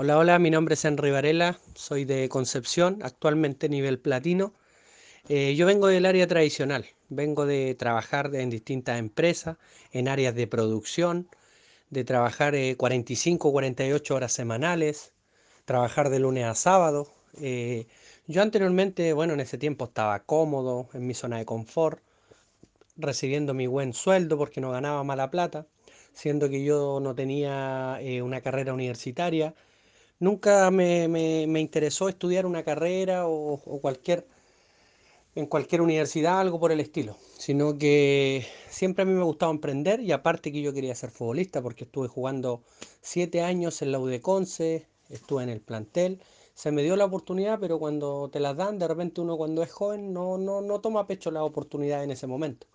Hola, hola, mi nombre es Henry Varela, soy de Concepción, actualmente nivel platino. Eh, yo vengo del área tradicional, vengo de trabajar en distintas empresas, en áreas de producción, de trabajar 45 48 horas semanales, trabajar de lunes a sábado. Eh, yo anteriormente, bueno, en ese tiempo estaba cómodo, en mi zona de confort, recibiendo mi buen sueldo porque no ganaba mala plata, siendo que yo no tenía eh, una carrera universitaria Nunca me, me- me interesó estudiar una carrera o, o cualquier, en cualquier universidad, algo por el estilo, sino que siempre a mí me gustaba emprender y aparte que yo quería ser futbolista porque estuve jugando siete años en la U de Conce, estuve en el plantel, se me dio la oportunidad, pero cuando te las dan, de repente uno cuando es joven no, no, no toma a pecho la oportunidad en ese momento.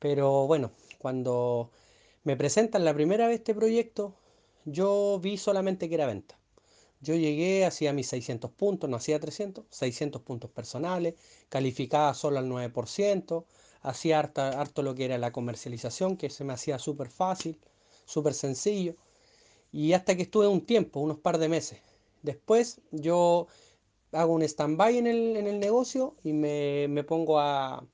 Pero bueno, cuando me presentan la primera vez este proyecto, yo vi solamente que era venta. Yo llegué, hacía mis 600 puntos, no hacía 300, 600 puntos personales, calificaba solo al 9%, hacía harta- harto lo que era la comercialización, que se me hacía súper fácil, súper sencillo, y hasta que estuve un tiempo, unos par de meses. Después yo hago un stand-by en el, en el negocio y me, me pongo a...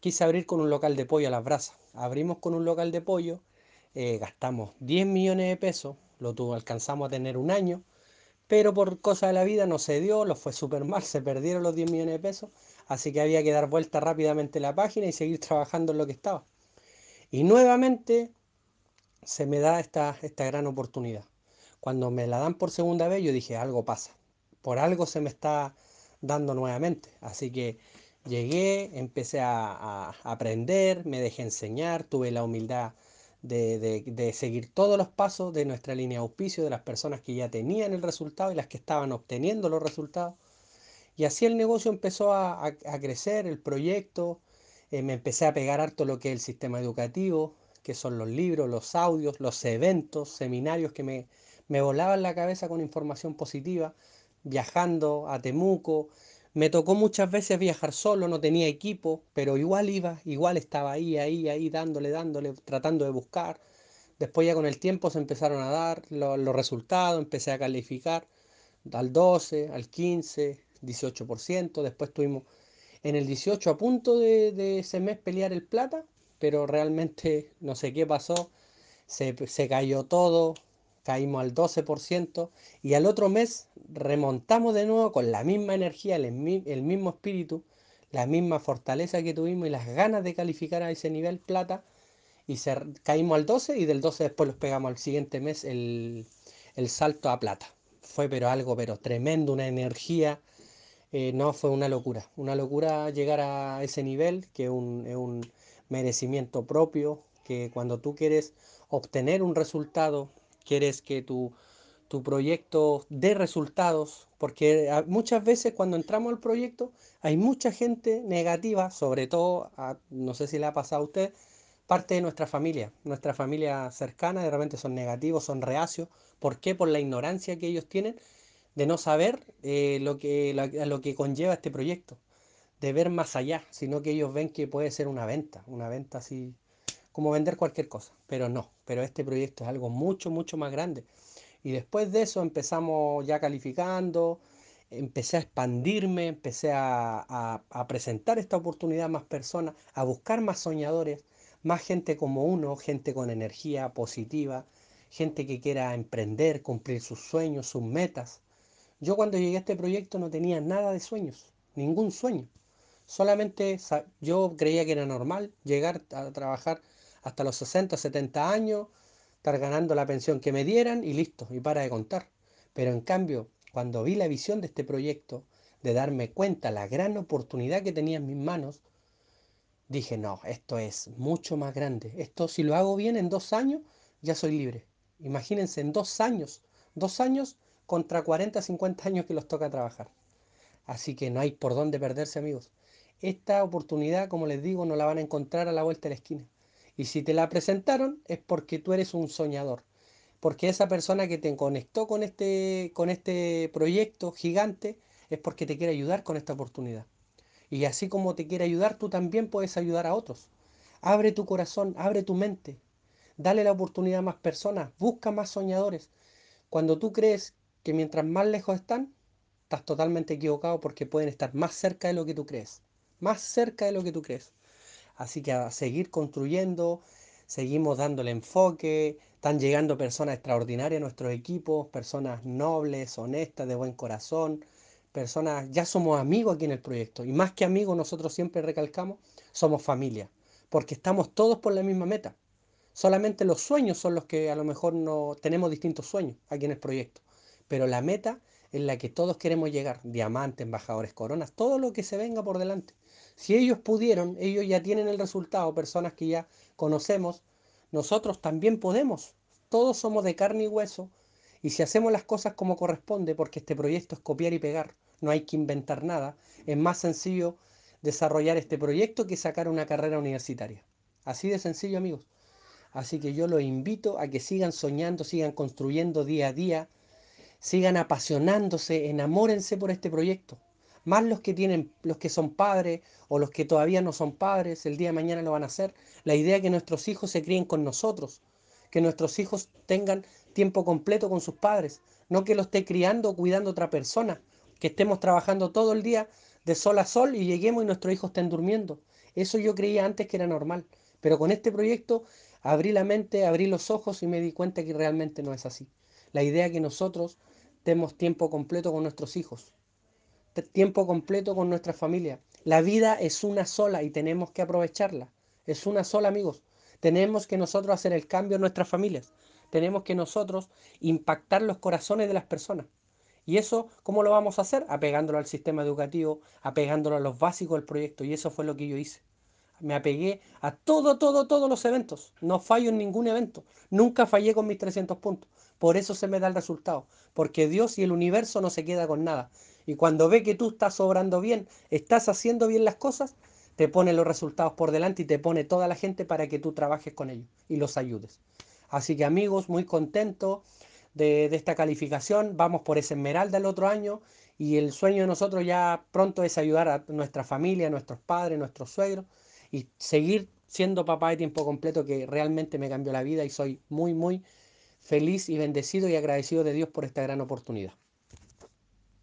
Quise abrir con un local de pollo a las brasas. Abrimos con un local de pollo, eh, gastamos 10 millones de pesos, lo tuvo, alcanzamos a tener un año pero por cosa de la vida no se dio, lo fue súper mal, se perdieron los 10 millones de pesos, así que había que dar vuelta rápidamente la página y seguir trabajando en lo que estaba. Y nuevamente se me da esta, esta gran oportunidad. Cuando me la dan por segunda vez, yo dije, algo pasa, por algo se me está dando nuevamente. Así que llegué, empecé a, a aprender, me dejé enseñar, tuve la humildad de, de- seguir todos los pasos de nuestra línea de auspicio, de las personas que ya tenían el resultado y las que estaban obteniendo los resultados. Y así el negocio empezó a, a- a crecer, el proyecto, eh, me empecé a pegar harto lo que es el sistema educativo, que son los libros, los audios, los eventos, seminarios que me, me volaban la cabeza con información positiva, viajando a Temuco. Me tocó muchas veces viajar solo, no tenía equipo, pero igual iba, igual estaba ahí, ahí, ahí, dándole, dándole, tratando de buscar. Después ya con el tiempo se empezaron a dar lo- los resultados, empecé a calificar al 12, al 15, 18%. Después tuvimos en el 18 a punto de, de ese mes pelear el plata, pero realmente no sé qué pasó, se, se cayó todo, caímos al 12% y al otro mes remontamos de nuevo con la misma energía, el, mi- el mismo espíritu, la misma fortaleza que tuvimos y las ganas de calificar a ese nivel plata y caímos al 12 y del 12 después los pegamos al siguiente mes el, el salto a plata. Fue pero algo, pero tremendo, una energía eh, no, fue una locura, una locura llegar a ese nivel, que un, es un merecimiento propio, que cuando tú quieres obtener un resultado, quieres que tu, tu proyecto dé resultados, porque muchas veces cuando entramos al proyecto hay mucha gente negativa, sobre todo, no sé si le ha pasado a usted, parte de nuestra familia, nuestra familia cercana, de repente son negativos, son reacios, ¿por qué? Por la ignorancia que ellos tienen de no saber eh, lo que, lo que conlleva este proyecto, de ver más allá, sino que ellos ven que puede ser una venta, una venta así como vender cualquier cosa, pero no, pero este proyecto es algo mucho, mucho más grande. Y después de eso empezamos ya calificando, empecé a expandirme, empecé a, a- presentar esta oportunidad a más personas, a buscar más soñadores, más gente como uno, gente con energía positiva, gente que quiera emprender, cumplir sus sueños, sus metas. Yo cuando llegué a este proyecto no tenía nada de sueños, ningún sueño. Solamente yo creía que era normal llegar a trabajar hasta los 60, 70 años, estar ganando la pensión que me dieran y listo, y para de contar. Pero en cambio, cuando vi la visión de este proyecto, de darme cuenta la gran oportunidad que tenía en mis manos, dije, no, esto es mucho más grande. Esto si lo hago bien en dos años, ya soy libre. Imagínense, en dos años, dos años contra 40, 50 años que los toca trabajar. Así que no hay por dónde perderse, amigos. Esta oportunidad, como les digo, no la van a encontrar a la vuelta de la esquina. Y si te la presentaron es porque tú eres un soñador. Porque esa persona que te conectó con este, con este proyecto gigante es porque te quiere ayudar con esta oportunidad. Y así como te quiere ayudar, tú también puedes ayudar a otros. Abre tu corazón, abre tu mente. Dale la oportunidad a más personas, busca más soñadores. Cuando tú crees que mientras más lejos están, estás totalmente equivocado porque pueden estar más cerca de lo que tú crees. Más cerca de lo que tú crees. Así que a seguir construyendo, seguimos dándole enfoque, están llegando personas extraordinarias a nuestros equipos, personas nobles, honestas, de buen corazón, personas, ya somos amigos aquí en el proyecto. Y más que amigos, nosotros siempre recalcamos, somos familia, porque estamos todos por la misma meta. Solamente los sueños son los que a lo mejor no tenemos distintos sueños aquí en el proyecto. Pero la meta en la que todos queremos llegar, diamantes, embajadores, coronas, todo lo que se venga por delante. Si ellos pudieron, ellos ya tienen el resultado, personas que ya conocemos, nosotros también podemos. Todos somos de carne y hueso. Y si hacemos las cosas como corresponde, porque este proyecto es copiar y pegar, no hay que inventar nada, es más sencillo desarrollar este proyecto que sacar una carrera universitaria. Así de sencillo, amigos. Así que yo los invito a que sigan soñando, sigan construyendo día a día, sigan apasionándose, enamórense por este proyecto. Más los que tienen, los que son padres o los que todavía no son padres, el día de mañana lo van a hacer. La idea es que nuestros hijos se críen con nosotros, que nuestros hijos tengan tiempo completo con sus padres, no que lo esté criando o cuidando otra persona, que estemos trabajando todo el día de sol a sol y lleguemos y nuestros hijos estén durmiendo. Eso yo creía antes que era normal, pero con este proyecto abrí la mente, abrí los ojos y me di cuenta que realmente no es así. La idea es que nosotros demos tiempo completo con nuestros hijos, tiempo completo con nuestra familia. La vida es una sola y tenemos que aprovecharla. Es una sola, amigos. Tenemos que nosotros hacer el cambio en nuestras familias. Tenemos que nosotros impactar los corazones de las personas. Y eso, ¿cómo lo vamos a hacer? Apegándolo al sistema educativo, apegándolo a los básicos del proyecto. Y eso fue lo que yo hice me apegué a todo, todo, todos los eventos. No fallo en ningún evento. Nunca fallé con mis 300 puntos. Por eso se me da el resultado. Porque Dios y el universo no se queda con nada. Y cuando ve que tú estás obrando bien, estás haciendo bien las cosas, te pone los resultados por delante y te pone toda la gente para que tú trabajes con ellos y los ayudes. Así que amigos, muy contento de, de esta calificación. Vamos por ese Esmeralda el otro año. Y el sueño de nosotros ya pronto es ayudar a nuestra familia, a nuestros padres, a nuestros suegros y seguir siendo papá de tiempo completo que realmente me cambió la vida y soy muy, muy feliz y bendecido y agradecido de Dios por esta gran oportunidad.